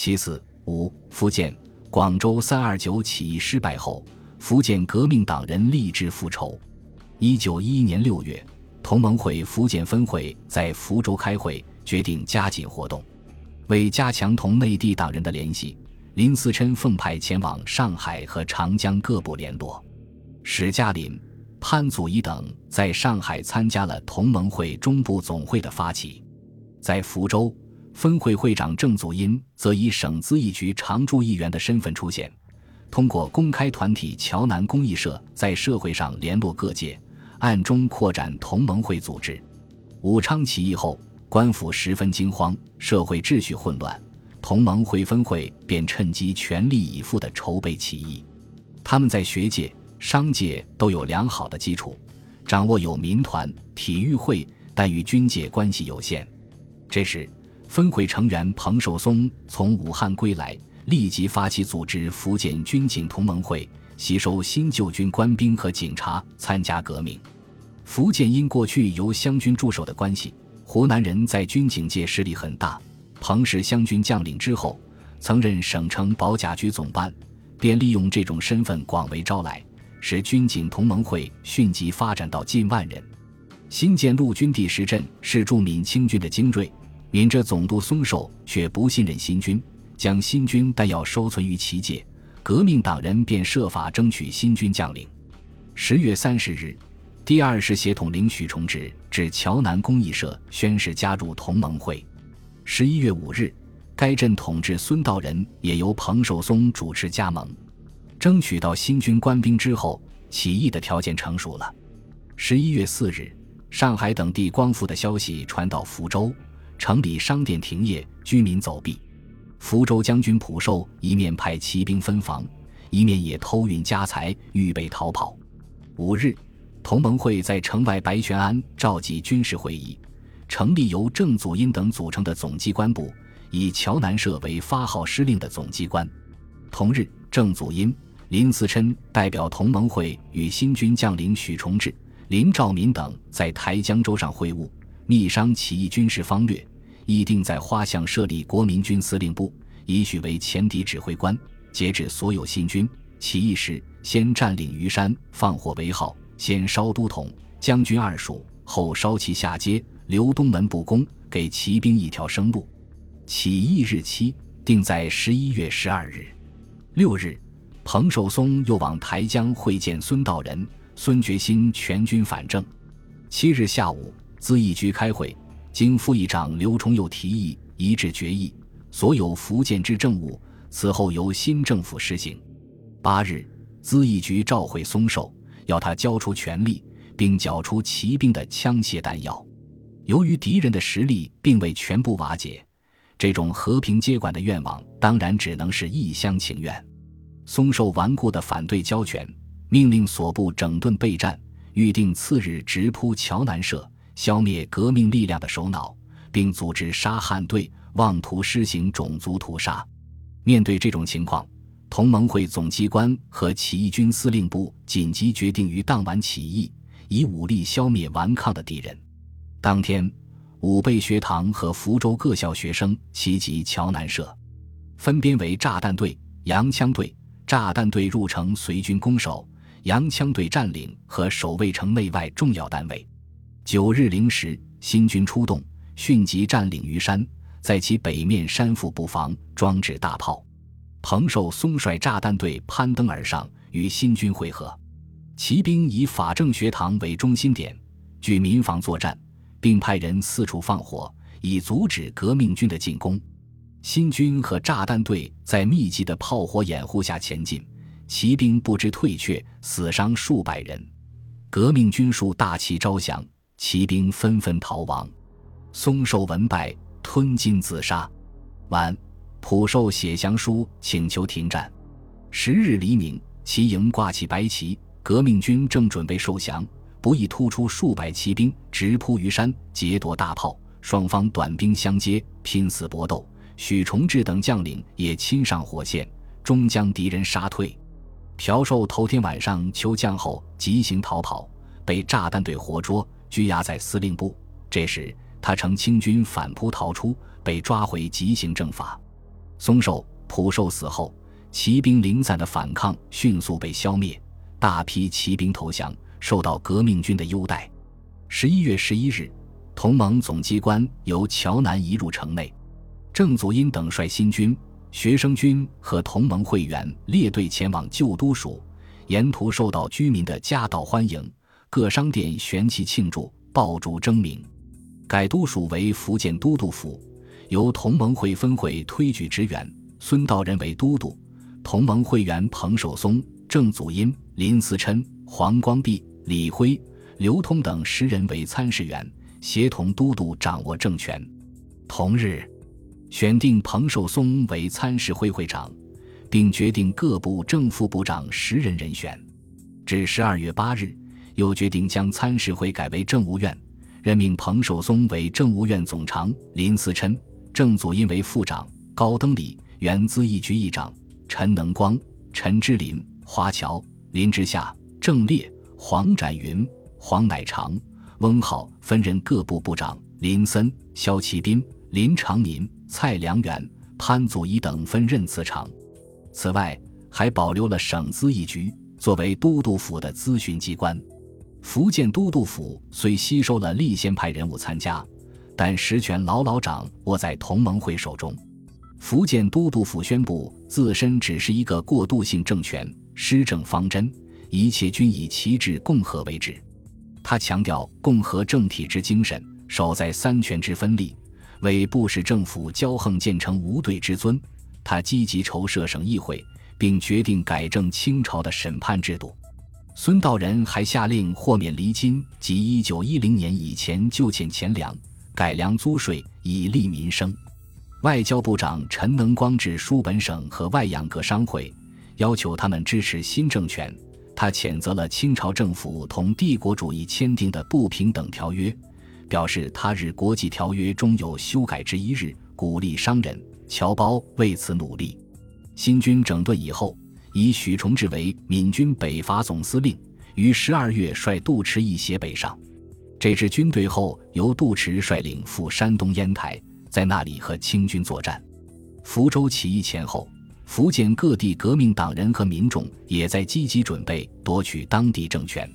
其次，五福建广州三二九起义失败后，福建革命党人立志复仇。一九一一年六月，同盟会福建分会在福州开会，决定加紧活动。为加强同内地党人的联系，林思琛奉派前往上海和长江各部联络。史嘉林、潘祖仪等在上海参加了同盟会中部总会的发起。在福州，分会会长郑祖荫则以省咨议局常驻议员的身份出现，通过公开团体桥南公益社在社会上联络各界，暗中扩展同盟会组织。武昌起义后。官府十分惊慌，社会秩序混乱，同盟会分会便趁机全力以赴地筹备起义。他们在学界、商界都有良好的基础，掌握有民团、体育会，但与军界关系有限。这时，分会成员彭寿松从武汉归来，立即发起组织福建军警同盟会，吸收新旧军官兵和警察参加革命。福建因过去由湘军驻守的关系。湖南人在军警界势力很大，彭氏湘军将领之后，曾任省城保甲局总办，便利用这种身份广为招来，使军警同盟会迅即发展到近万人。新建陆军第十镇是驻闽清军的精锐，闽浙总督松寿却不信任新军，将新军弹药收存于其界，革命党人便设法争取新军将领。十月三十日。第二师协统领许崇智至桥南公益社宣誓加入同盟会。十一月五日，该镇统治孙道人也由彭寿松主持加盟。争取到新军官兵之后，起义的条件成熟了。十一月四日，上海等地光复的消息传到福州，城里商店停业，居民走避。福州将军蒲寿一面派骑兵分防，一面也偷运家财，预备逃跑。五日。同盟会在城外白泉庵召集军事会议，成立由郑祖荫等组成的总机关部，以桥南社为发号施令的总机关。同日，郑祖荫、林思琛代表同盟会与新军将领许崇智、林兆民等在台江州上会晤，密商起义军事方略，议定在花巷设立国民军司令部，以许为前敌指挥官，节制所有新军起义时，先占领虞山，放火为号。先烧都统、将军二署，后烧其下街，留东门不攻，给骑兵一条生路。起义日期定在十一月十二日。六日，彭寿松又往台江会见孙道仁、孙觉新，全军反正。七日下午，咨议局开会，经副议长刘崇佑提议，一致决议，所有福建之政务此后由新政府实行。八日，咨议局召回松寿。要他交出权力，并缴出骑兵的枪械弹药。由于敌人的实力并未全部瓦解，这种和平接管的愿望当然只能是一厢情愿。松寿顽固地反对交权，命令所部整顿备战，预定次日直扑桥南社，消灭革命力量的首脑，并组织杀汉队，妄图施行种族屠杀。面对这种情况，同盟会总机关和起义军司令部紧急决定于当晚起义，以武力消灭顽抗的敌人。当天，武备学堂和福州各校学生齐集桥南社，分编为炸弹队、洋枪队。炸弹队入城随军攻守，洋枪队占领和守卫城内外重要单位。九日零时，新军出动，迅即占领虞山，在其北面山腹布防，装置大炮。彭寿松率炸弹队攀登而上，与新军会合。骑兵以法政学堂为中心点，据民房作战，并派人四处放火，以阻止革命军的进攻。新军和炸弹队在密集的炮火掩护下前进，骑兵不知退却，死伤数百人。革命军数大旗招降，骑兵纷纷逃亡。松寿闻败，吞金自杀。晚。普寿写降书请求停战。十日黎明，齐营挂起白旗，革命军正准备受降，不意突出数百骑兵，直扑于山，劫夺大炮。双方短兵相接，拼死搏斗。许崇智等将领也亲上火线，终将敌人杀退。朴寿头天晚上求降后急行逃跑，被炸弹队活捉，拘押在司令部。这时他乘清军反扑逃出，被抓回急行正法。松寿、蒲寿死后，骑兵零散的反抗迅速被消灭，大批骑兵投降，受到革命军的优待。十一月十一日，同盟总机关由桥南移入城内，郑祖英等率新军、学生军和同盟会员列队前往旧都署，沿途受到居民的夹道欢迎，各商店悬旗庆祝，爆竹争鸣。改都署为福建都督府，由同盟会分会推举职员孙道人为都督，同盟会员彭寿松、郑祖英、林思琛、黄光弼、李辉。刘通等十人为参事员，协同都督掌握政权。同日，选定彭寿松为参事会会长，并决定各部正副部长十人人选。至十二月八日，又决定将参事会改为政务院，任命彭寿松为政务院总长，林思琛、郑祖荫为副长，高登礼原资议局议长，陈能光、陈之林、华侨、林之夏、郑烈、黄展云。黄乃长、翁浩分任各部部长，林森、萧其斌、林长民、蔡良元、潘祖仪等分任次长。此外，还保留了省资一局，作为都督府的咨询机关。福建都督府虽吸收了立宪派人物参加，但实权牢牢掌握在同盟会手中。福建都督府宣布自身只是一个过渡性政权，施政方针一切均以旗帜共和为旨。他强调共和政体之精神，守在三权之分立，为不使政府骄横建成无对之尊。他积极筹设省议会，并决定改正清朝的审判制度。孙道人还下令豁免厘金及一九一零年以前就欠钱粮，改良租税，以利民生。外交部长陈能光致书本省和外洋各商会，要求他们支持新政权。他谴责了清朝政府同帝国主义签订的不平等条约，表示他日国际条约终有修改之一日，鼓励商人侨胞为此努力。新军整顿以后，以许崇智为闽军北伐总司令，于十二月率杜迟一协北上。这支军队后由杜迟率领赴山东烟台，在那里和清军作战。福州起义前后。福建各地革命党人和民众也在积极准备夺取当地政权。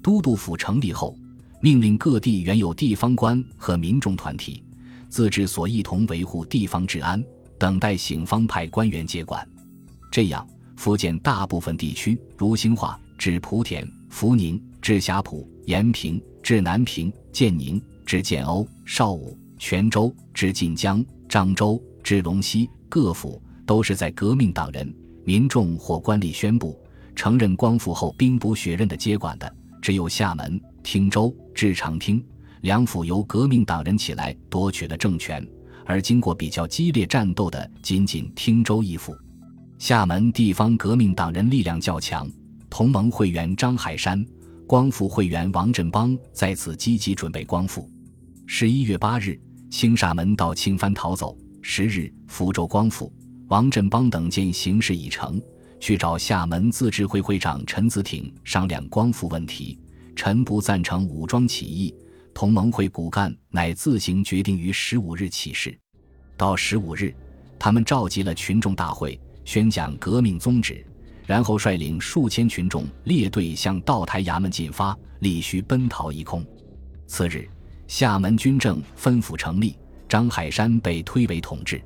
都督府成立后，命令各地原有地方官和民众团体自治所一同维护地方治安，等待醒方派官员接管。这样，福建大部分地区，如兴化、至莆田、福宁、至霞浦、延平、至南平、建宁、至建瓯、邵武、泉州、至晋江、漳州、至龙溪各府。都是在革命党人、民众或官吏宣布承认光复后兵不血刃的接管的，只有厦门、汀州、至长汀两府由革命党人起来夺取了政权，而经过比较激烈战斗的仅仅汀州一府。厦门地方革命党人力量较强，同盟会员张海山、光复会员王振邦在此积极准备光复。十一月八日，青厦门到清帆逃走。十日，福州光复。王振邦等见形势已成，去找厦门自治会会长陈子挺商量光复问题。陈不赞成武装起义，同盟会骨干乃自行决定于十五日起事。到十五日，他们召集了群众大会，宣讲革命宗旨，然后率领数千群众列队向道台衙门进发，力须奔逃一空。次日，厦门军政分府成立，张海山被推为统治。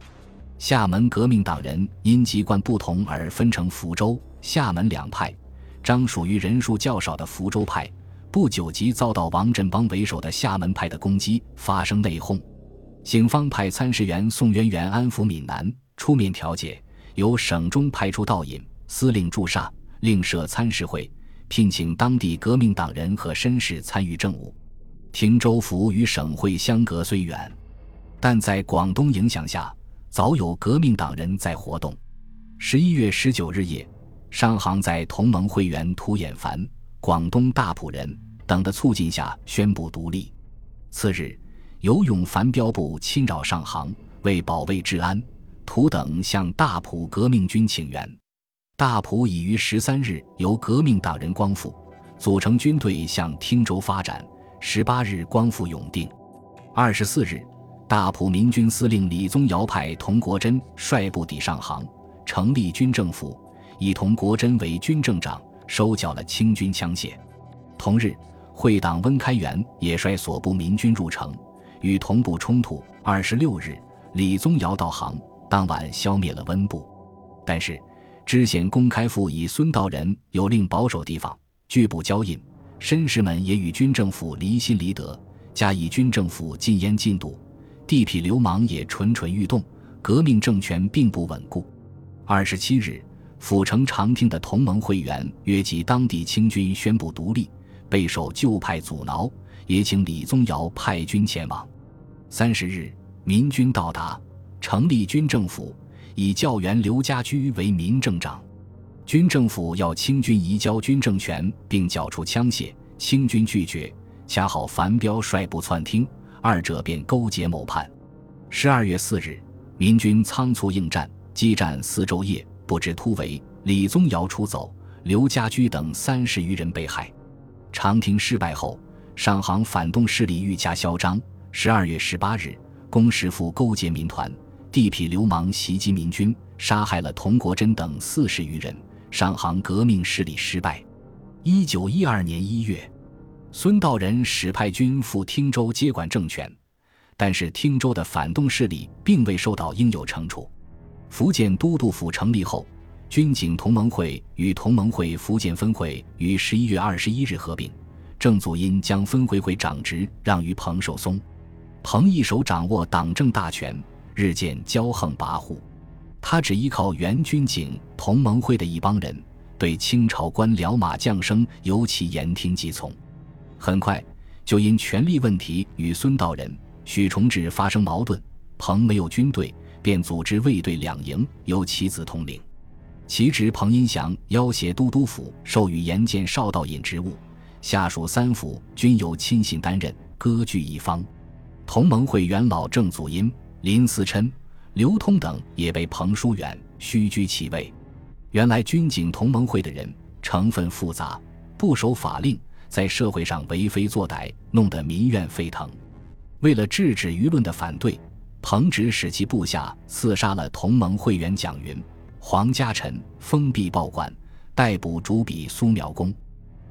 厦门革命党人因籍贯不同而分成福州、厦门两派。张属于人数较少的福州派，不久即遭到王振邦为首的厦门派的攻击，发生内讧。警方派参事员宋渊源安抚闽南，出面调解。由省中派出道隐司令驻厦，另设参事会，聘请当地革命党人和绅士参与政务。汀州府与省会相隔虽远，但在广东影响下。早有革命党人在活动。十一月十九日夜，商行在同盟会员涂衍凡、广东大埔人等的促进下宣布独立。次日，游勇凡标部侵扰上行，为保卫治安，图等向大埔革命军请援。大埔已于十三日由革命党人光复，组成军队向汀州发展。十八日光复永定。二十四日。大埔民军司令李宗尧派童国珍率部抵上杭，成立军政府，以童国珍为军政长，收缴了清军枪械。同日，会党温开元也率所部民军入城，与同部冲突。二十六日，李宗尧到杭，当晚消灭了温部。但是，知县公开复以孙道人有令保守地方，拒不交印。绅士们也与军政府离心离德，加以军政府禁烟禁赌，地痞流氓也蠢蠢欲动，革命政权并不稳固。二十七日，府城长汀的同盟会员约集当地清军宣布独立，备受旧派阻挠，也请李宗尧派军前往。三十日，民军到达，成立军政府。以教员刘家驹为民政长，军政府要清军移交军政权，并缴出枪械，清军拒绝。恰好樊彪率部窜听，二者便勾结谋叛。十二月四日，民军仓促应战，激战四昼夜，不知突围。李宗尧出走，刘家驹等三十余人被害。长亭失败后，上杭反动势力愈加嚣张。十二月十八日，龚时富勾结民团。地痞流氓袭击民军，杀害了童国珍等四十余人。上杭革命势力失败。一九一二年一月，孙道人使派军赴汀州接管政权，但是汀州的反动势力并未受到应有惩处。福建都督府成立后，军警同盟会与同盟会福建分会于十一月二十一日合并，郑祖英将分会会长职让于彭寿松，彭一手掌握党政大权。日渐骄横跋扈，他只依靠元军警同盟会的一帮人，对清朝官僚马将生尤其言听计从。很快就因权力问题与孙道人、许崇智发生矛盾。彭没有军队，便组织卫队两营，由其子统领。其侄彭荫祥要挟都督府授予严建少道尹职务，下属三府均由亲信担任，割据一方。同盟会元老郑祖荫。林思琛、刘通等也被彭叔远虚居其位。原来军警同盟会的人成分复杂，不守法令，在社会上为非作歹，弄得民怨沸腾。为了制止舆论的反对，彭直使其部下刺杀了同盟会员蒋云、黄家臣，封闭报馆，逮捕主笔苏苗公。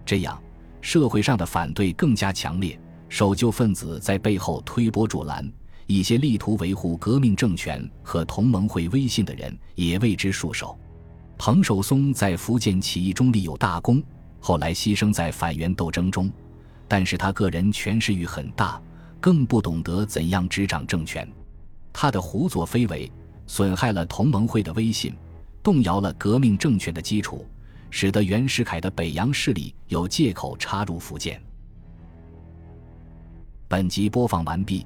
这样，社会上的反对更加强烈，守旧分子在背后推波助澜。一些力图维护革命政权和同盟会威信的人也为之束手。彭寿松在福建起义中立有大功，后来牺牲在反袁斗争中，但是他个人权势欲很大，更不懂得怎样执掌政权。他的胡作非为，损害了同盟会的威信，动摇了革命政权的基础，使得袁世凯的北洋势力有借口插入福建。本集播放完毕。